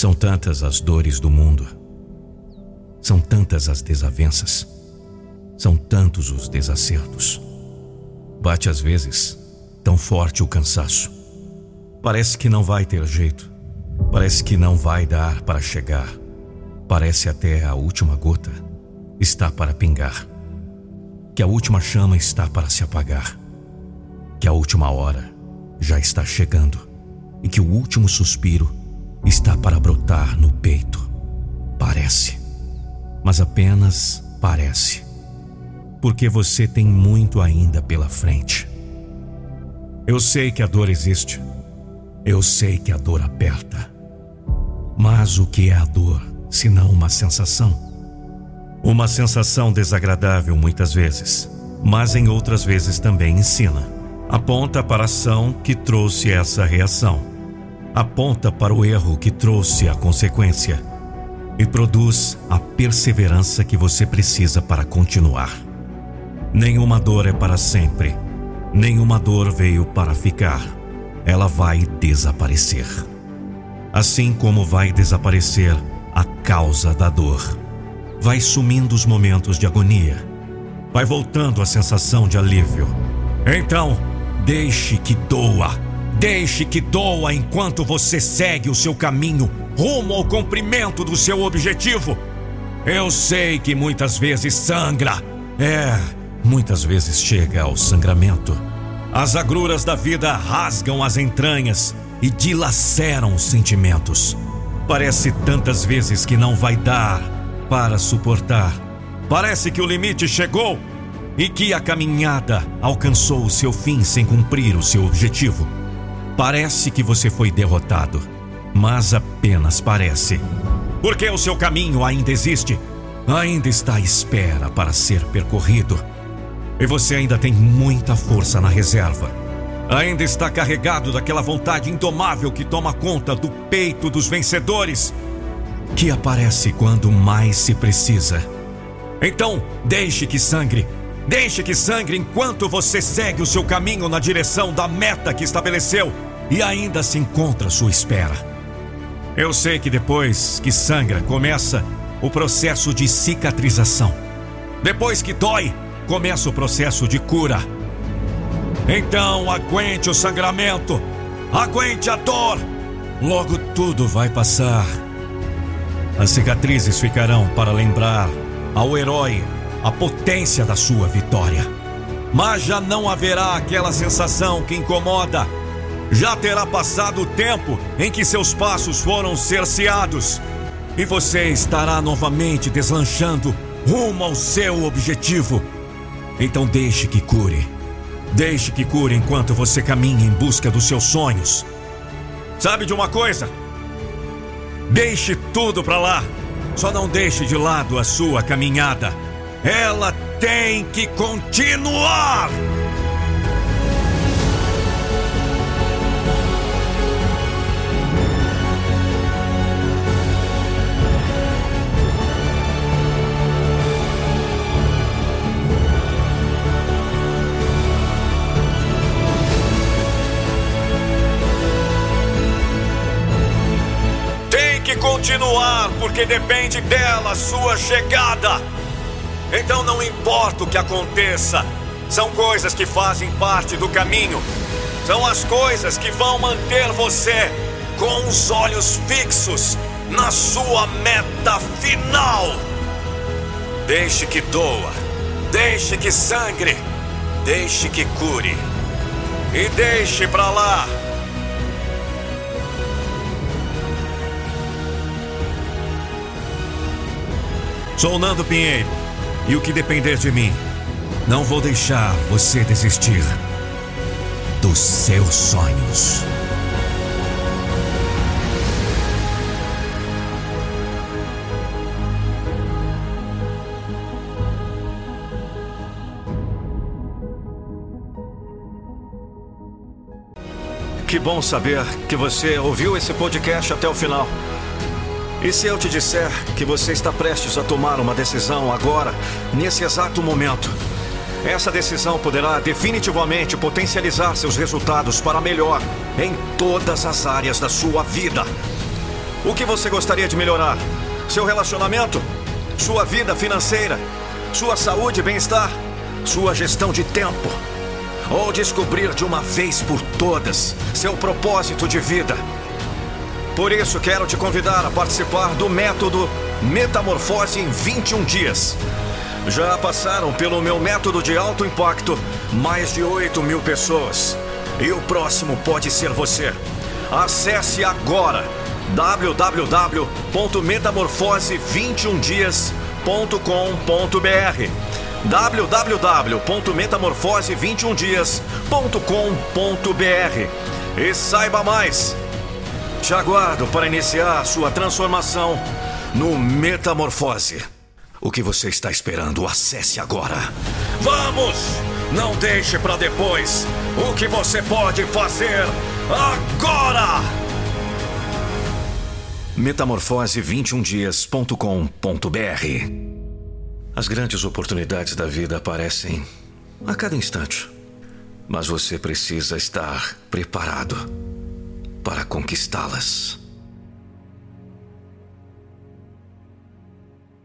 São tantas as dores do mundo. São tantas as desavenças. São tantos os desacertos. Bate às vezes tão forte o cansaço. Parece que não vai ter jeito. Parece que não vai dar para chegar. Parece até a última gota está para pingar. Que a última chama está para se apagar que a última hora já está chegando e que o último suspiro está para brotar no peito. Parece, mas apenas parece, porque você tem muito ainda pela frente. Eu sei que a dor existe, eu sei que a dor aperta, mas o que é a dor se não uma sensação? Uma sensação desagradável muitas vezes, mas em outras vezes também ensina aponta para a ação que trouxe essa reação, aponta para o erro que trouxe a consequência e produz a perseverança que você precisa para continuar. Nenhuma dor é para sempre, nenhuma dor veio para ficar, ela vai desaparecer. Assim como vai desaparecer a causa da dor, vai sumindo os momentos de agonia, vai voltando a sensação de alívio. Então, Deixe que doa. Deixe que doa enquanto você segue o seu caminho rumo ao cumprimento do seu objetivo. Eu sei que muitas vezes sangra. É, muitas vezes chega ao sangramento. As agruras da vida rasgam as entranhas e dilaceram os sentimentos. Parece tantas vezes que não vai dar para suportar. Parece que o limite chegou e que a caminhada alcançou o seu fim sem cumprir o seu objetivo. Parece que você foi derrotado, mas apenas parece. Porque o seu caminho ainda existe, ainda está à espera para ser percorrido. E você ainda tem muita força na reserva. Ainda está carregado daquela vontade indomável que toma conta do peito dos vencedores, que aparece quando mais se precisa. Então, deixe que sangre Deixe que sangre enquanto você segue o seu caminho na direção da meta que estabeleceu e ainda se encontra à sua espera. Eu sei que depois que sangra, começa o processo de cicatrização. Depois que dói, começa o processo de cura. Então aguente o sangramento, aguente a dor, logo tudo vai passar. As cicatrizes ficarão para lembrar ao herói a potência da sua vitória. Mas já não haverá aquela sensação que incomoda. Já terá passado o tempo em que seus passos foram cerceados e você estará novamente deslanchando rumo ao seu objetivo. Então deixe que cure. Deixe que cure enquanto você caminha em busca dos seus sonhos. Sabe de uma coisa? Deixe tudo para lá. Só não deixe de lado a sua caminhada. Ela tem que continuar! Continuar, porque depende dela sua chegada. Então não importa o que aconteça, são coisas que fazem parte do caminho. São as coisas que vão manter você com os olhos fixos na sua meta final. Deixe que doa, deixe que sangre, deixe que cure e deixe para lá. Sou Nando Pinheiro e o que depender de mim, não vou deixar você desistir dos seus sonhos. Que bom saber que você ouviu esse podcast até o final. E se eu te disser que você está prestes a tomar uma decisão agora, nesse exato momento? Essa decisão poderá definitivamente potencializar seus resultados para melhor em todas as áreas da sua vida. O que você gostaria de melhorar? Seu relacionamento? Sua vida financeira? Sua saúde e bem-estar? Sua gestão de tempo? Ou descobrir de uma vez por todas seu propósito de vida? Por isso, quero te convidar a participar do método Metamorfose em 21 dias. Já passaram pelo meu método de alto impacto mais de 8 mil pessoas. E o próximo pode ser você. Acesse agora www.metamorfose21dias.com.br www.metamorfose21dias.com.br E saiba mais. Te aguardo para iniciar sua transformação no Metamorfose. O que você está esperando? Acesse agora. Vamos! Não deixe para depois o que você pode fazer agora! Metamorfose21dias.com.br As grandes oportunidades da vida aparecem a cada instante. Mas você precisa estar preparado para conquistá-las.